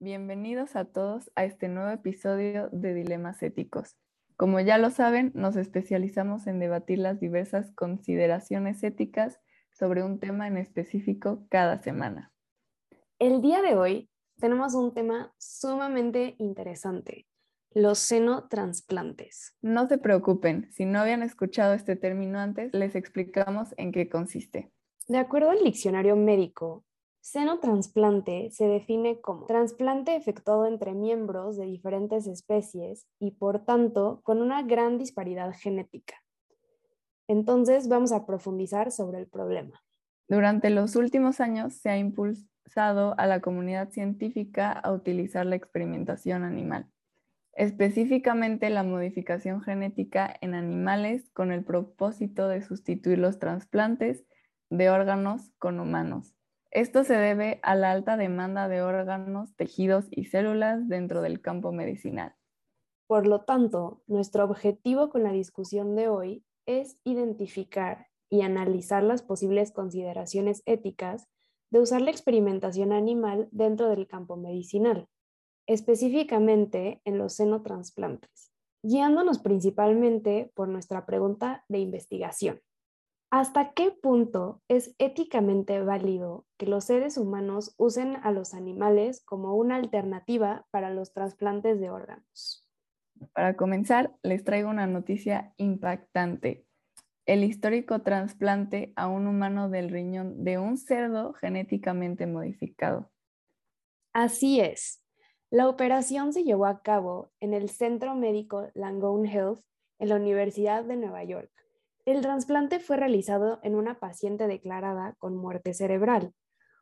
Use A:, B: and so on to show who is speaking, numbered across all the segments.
A: Bienvenidos a todos a este nuevo episodio de Dilemas Éticos. Como ya lo saben, nos especializamos en debatir las diversas consideraciones éticas sobre un tema en específico cada semana.
B: El día de hoy tenemos un tema sumamente interesante, los senotransplantes.
A: No se preocupen, si no habían escuchado este término antes, les explicamos en qué consiste.
B: De acuerdo al diccionario médico, Senotransplante se define como trasplante efectuado entre miembros de diferentes especies y por tanto con una gran disparidad genética. Entonces vamos a profundizar sobre el problema.
A: Durante los últimos años se ha impulsado a la comunidad científica a utilizar la experimentación animal, específicamente la modificación genética en animales con el propósito de sustituir los trasplantes de órganos con humanos esto se debe a la alta demanda de órganos, tejidos y células dentro del campo medicinal.
B: Por lo tanto, nuestro objetivo con la discusión de hoy es identificar y analizar las posibles consideraciones éticas de usar la experimentación animal dentro del campo medicinal, específicamente en los senotransplantes, guiándonos principalmente por nuestra pregunta de investigación. ¿Hasta qué punto es éticamente válido que los seres humanos usen a los animales como una alternativa para los trasplantes de órganos?
A: Para comenzar, les traigo una noticia impactante. El histórico trasplante a un humano del riñón de un cerdo genéticamente modificado.
B: Así es. La operación se llevó a cabo en el Centro Médico Langone Health en la Universidad de Nueva York el trasplante fue realizado en una paciente declarada con muerte cerebral,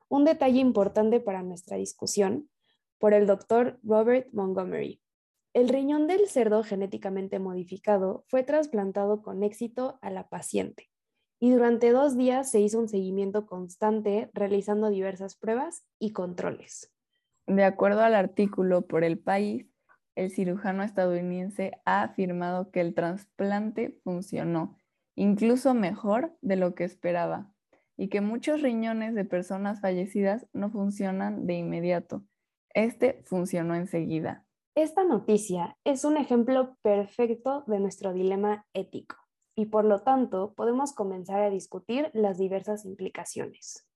B: un detalle importante para nuestra discusión, por el doctor Robert Montgomery. El riñón del cerdo genéticamente modificado fue trasplantado con éxito a la paciente y durante dos días se hizo un seguimiento constante realizando diversas pruebas y controles.
A: De acuerdo al artículo por el país, el cirujano estadounidense ha afirmado que el trasplante funcionó incluso mejor de lo que esperaba, y que muchos riñones de personas fallecidas no funcionan de inmediato. Este funcionó enseguida.
B: Esta noticia es un ejemplo perfecto de nuestro dilema ético y por lo tanto podemos comenzar a discutir las diversas implicaciones.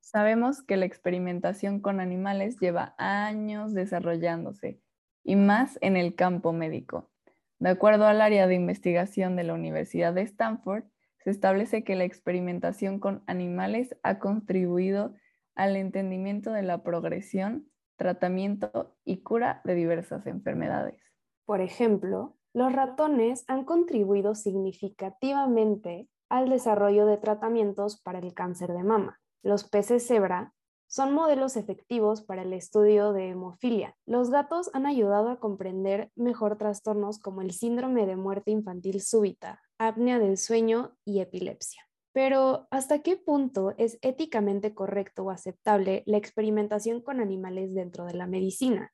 A: Sabemos que la experimentación con animales lleva años desarrollándose y más en el campo médico. De acuerdo al área de investigación de la Universidad de Stanford, se establece que la experimentación con animales ha contribuido al entendimiento de la progresión, tratamiento y cura de diversas enfermedades.
B: Por ejemplo, los ratones han contribuido significativamente al desarrollo de tratamientos para el cáncer de mama. Los peces cebra son modelos efectivos para el estudio de hemofilia. Los gatos han ayudado a comprender mejor trastornos como el síndrome de muerte infantil súbita, apnea del sueño y epilepsia. Pero, ¿hasta qué punto es éticamente correcto o aceptable la experimentación con animales dentro de la medicina?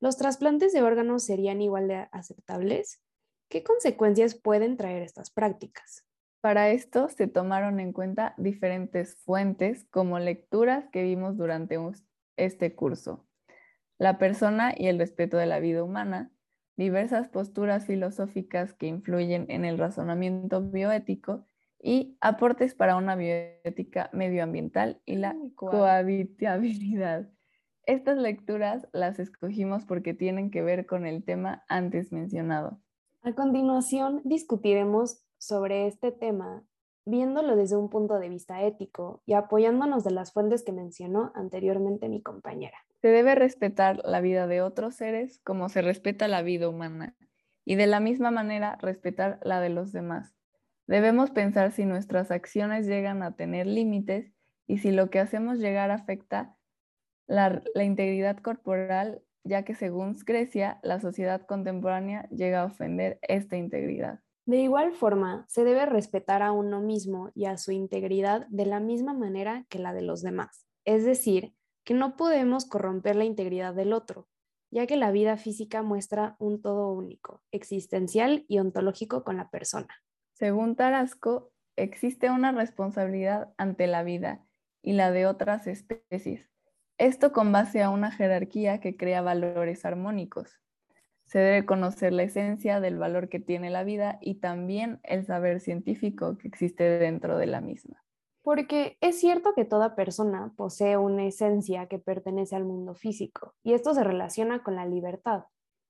B: ¿Los trasplantes de órganos serían igual de aceptables? ¿Qué consecuencias pueden traer estas prácticas?
A: Para esto se tomaron en cuenta diferentes fuentes como lecturas que vimos durante este curso, la persona y el respeto de la vida humana, diversas posturas filosóficas que influyen en el razonamiento bioético y aportes para una bioética medioambiental y la cohabitabilidad. Estas lecturas las escogimos porque tienen que ver con el tema antes mencionado.
B: A continuación, discutiremos sobre este tema viéndolo desde un punto de vista ético y apoyándonos de las fuentes que mencionó anteriormente mi compañera.
A: Se debe respetar la vida de otros seres como se respeta la vida humana y de la misma manera respetar la de los demás. Debemos pensar si nuestras acciones llegan a tener límites y si lo que hacemos llegar afecta la, integridad corporal, ya que según Grecia, la sociedad contemporánea llega a ofender esta integridad.
B: De igual forma, se debe respetar a uno mismo y a su integridad de la misma manera que la de los demás. Es decir, que no podemos corromper la integridad del otro, ya que la vida física muestra un todo único, existencial y ontológico con la persona.
A: Según Tarasco, existe una responsabilidad ante la vida y la de otras especies, Esto con base a una jerarquía que crea valores armónicos. Se debe conocer la esencia del valor que tiene la vida y también el saber científico que existe dentro de la misma.
B: Porque es cierto que toda persona posee una esencia que pertenece al mundo físico y esto se relaciona con la libertad,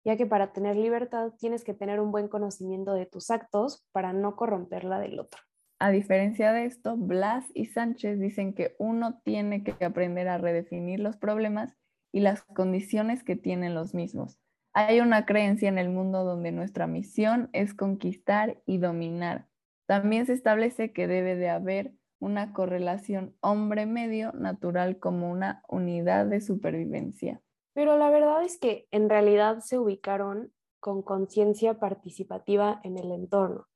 B: ya que para tener libertad tienes que tener un buen conocimiento de tus actos para no corromperla del otro.
A: A diferencia de esto, Blas y Sánchez dicen que uno tiene que aprender a redefinir los problemas y las condiciones que tienen los mismos. Hay una creencia en el mundo donde nuestra misión es conquistar y dominar. También se establece que debe de haber una correlación hombre-medio natural como una unidad de supervivencia.
B: Pero la verdad es que en realidad se ubicaron con conciencia participativa en el entorno,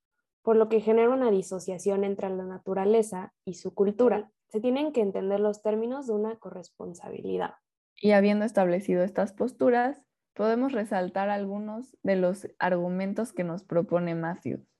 B: por lo que genera una disociación entre la naturaleza y su cultura. Se tienen que entender los términos de una corresponsabilidad.
A: Y habiendo establecido estas posturas, podemos resaltar algunos de los argumentos que nos propone Matthews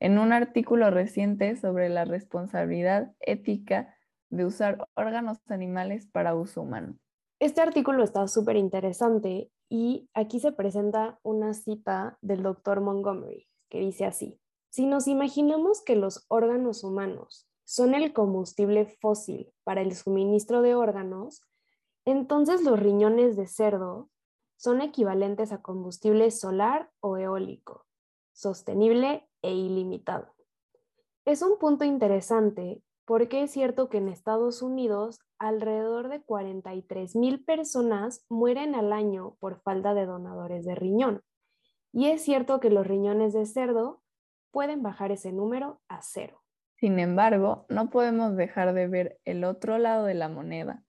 A: en un artículo reciente sobre la responsabilidad ética de usar órganos animales para uso humano.
B: Este artículo está súper interesante y aquí se presenta una cita del doctor Montgomery que dice así, si nos imaginamos que los órganos humanos son el combustible fósil para el suministro de órganos, entonces los riñones de cerdo son equivalentes a combustible solar o eólico, sostenible e ilimitado. Es un punto interesante porque es cierto que en Estados Unidos alrededor de 43 mil personas mueren al año por falta de donadores de riñón. Y es cierto que los riñones de cerdo pueden bajar ese número a cero.
A: Sin embargo, no podemos dejar de ver el otro lado de la moneda,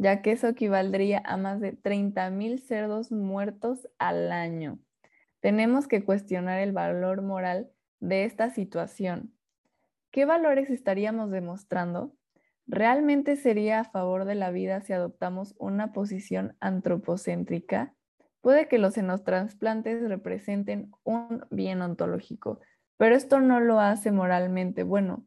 A: ya que eso equivaldría a más de 30 mil cerdos muertos al año. Tenemos que cuestionar el valor moral de esta situación, ¿qué valores estaríamos demostrando? ¿Realmente sería a favor de la vida si adoptamos una posición antropocéntrica? Puede que los xenotransplantes representen un bien ontológico, pero esto no lo hace moralmente bueno,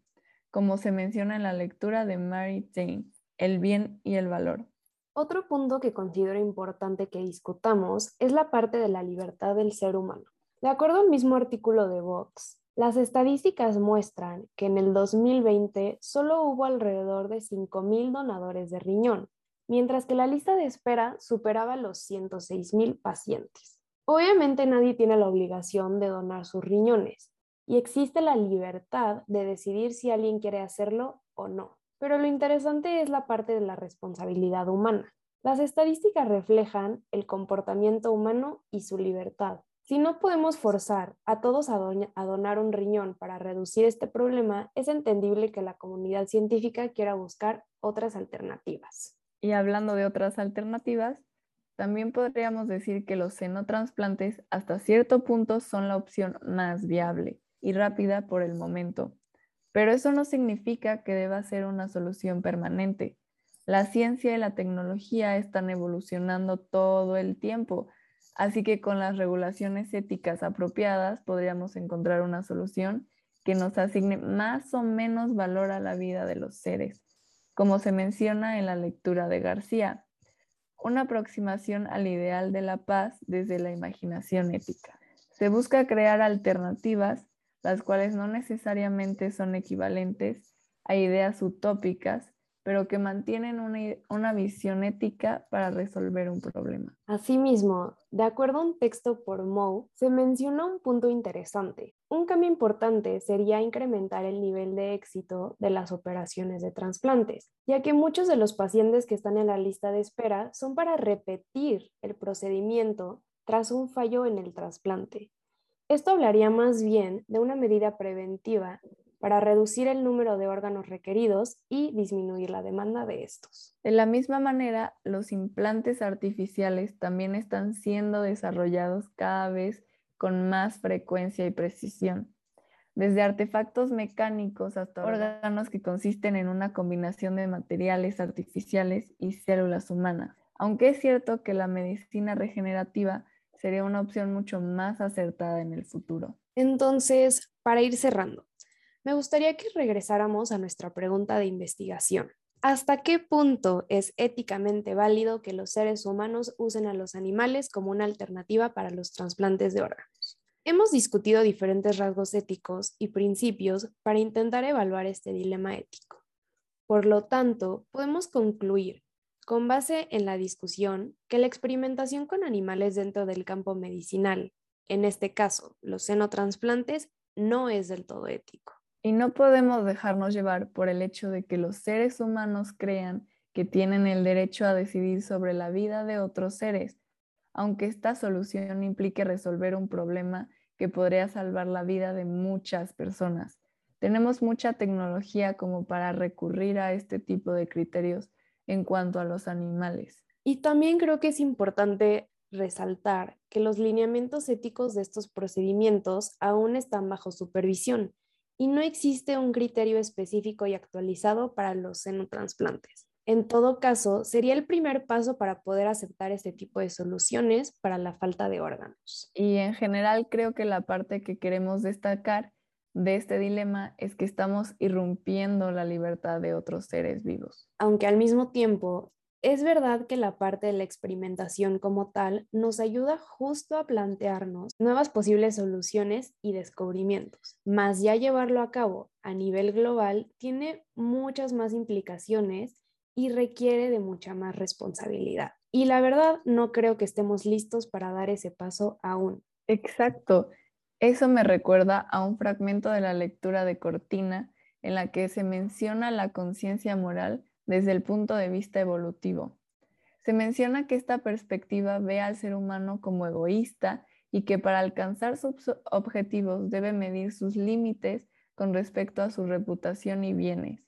A: como se menciona en la lectura de Mary Jane, el bien y el valor.
B: Otro punto que considero importante que discutamos es la parte de la libertad del ser humano. De acuerdo al mismo artículo de Vox, las estadísticas muestran que en el 2020 solo hubo alrededor de 5.000 donadores de riñón, mientras que la lista de espera superaba los 106.000 pacientes. Obviamente nadie tiene la obligación de donar sus riñones y existe la libertad de decidir si alguien quiere hacerlo o no. Pero lo interesante es la parte de la responsabilidad humana. Las estadísticas reflejan el comportamiento humano y su libertad. Si no podemos forzar a todos a, donar un riñón para reducir este problema, es entendible que la comunidad científica quiera buscar otras alternativas.
A: Y hablando de otras alternativas, también podríamos decir que los senotransplantes hasta cierto punto son la opción más viable y rápida por el momento. Pero eso no significa que deba ser una solución permanente. La ciencia y la tecnología están evolucionando todo el tiempo Así que con las regulaciones éticas apropiadas podríamos encontrar una solución que nos asigne más o menos valor a la vida de los seres, como se menciona en la lectura de García, una aproximación al ideal de la paz desde la imaginación ética. Se busca crear alternativas, las cuales no necesariamente son equivalentes a ideas utópicas, pero que mantienen una, visión ética para resolver un problema.
B: Asimismo, de acuerdo a un texto por Moe, se menciona un punto interesante. Un cambio importante sería incrementar el nivel de éxito de las operaciones de trasplantes, ya que muchos de los pacientes que están en la lista de espera son para repetir el procedimiento tras un fallo en el trasplante. Esto hablaría más bien de una medida preventiva para reducir el número de órganos requeridos y disminuir la demanda de estos.
A: De la misma manera, los implantes artificiales también están siendo desarrollados cada vez con más frecuencia y precisión. Desde artefactos mecánicos hasta órganos que consisten en una combinación de materiales artificiales y células humanas. Aunque es cierto que la medicina regenerativa sería una opción mucho más acertada en el futuro.
B: Entonces, para ir cerrando, me gustaría que regresáramos a nuestra pregunta de investigación. ¿Hasta qué punto es éticamente válido que los seres humanos usen a los animales como una alternativa para los trasplantes de órganos? Hemos discutido diferentes rasgos éticos y principios para intentar evaluar este dilema ético. Por lo tanto, podemos concluir, con base en la discusión, que la experimentación con animales dentro del campo medicinal, en este caso los xenotransplantes, no es del todo ético.
A: Y no podemos dejarnos llevar por el hecho de que los seres humanos crean que tienen el derecho a decidir sobre la vida de otros seres, aunque esta solución implique resolver un problema que podría salvar la vida de muchas personas. Tenemos mucha tecnología como para recurrir a este tipo de criterios en cuanto a los animales.
B: Y también creo que es importante resaltar que los lineamientos éticos de estos procedimientos aún están bajo supervisión y no existe un criterio específico y actualizado para los xenotransplantes. En todo caso, sería el primer paso para poder aceptar este tipo de soluciones para la falta de órganos.
A: Y en general creo que la parte que queremos destacar de este dilema es que estamos irrumpiendo la libertad de otros seres vivos.
B: Aunque al mismo tiempo es verdad que la parte de la experimentación como tal nos ayuda justo a plantearnos nuevas posibles soluciones y descubrimientos, mas ya llevarlo a cabo a nivel global tiene muchas más implicaciones y requiere de mucha más responsabilidad. Y la verdad no creo que estemos listos para dar ese paso aún.
A: Exacto. Eso me recuerda a un fragmento de la lectura de Cortina en la que se menciona la conciencia moral desde el punto de vista evolutivo. Se menciona que esta perspectiva ve al ser humano como egoísta y que para alcanzar sus objetivos debe medir sus límites con respecto a su reputación y bienes.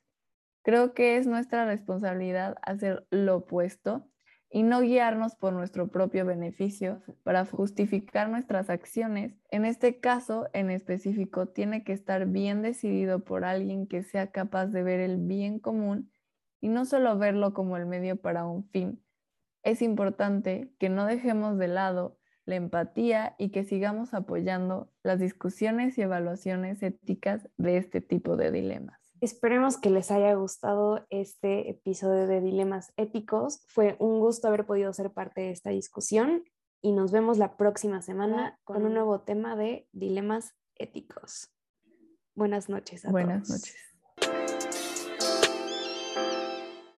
A: Creo que es nuestra responsabilidad hacer lo opuesto y no guiarnos por nuestro propio beneficio para justificar nuestras acciones. En este caso en específico, tiene que estar bien decidido por alguien que sea capaz de ver el bien común y no solo verlo como el medio para un fin. Es importante que no dejemos de lado la empatía y que sigamos apoyando las discusiones y evaluaciones éticas de este tipo de dilemas.
B: Esperemos que les haya gustado este episodio de Dilemas Éticos. Fue un gusto haber podido ser parte de esta discusión y nos vemos la próxima semana con un nuevo tema de Dilemas Éticos. Buenas noches
A: a Buenas noches.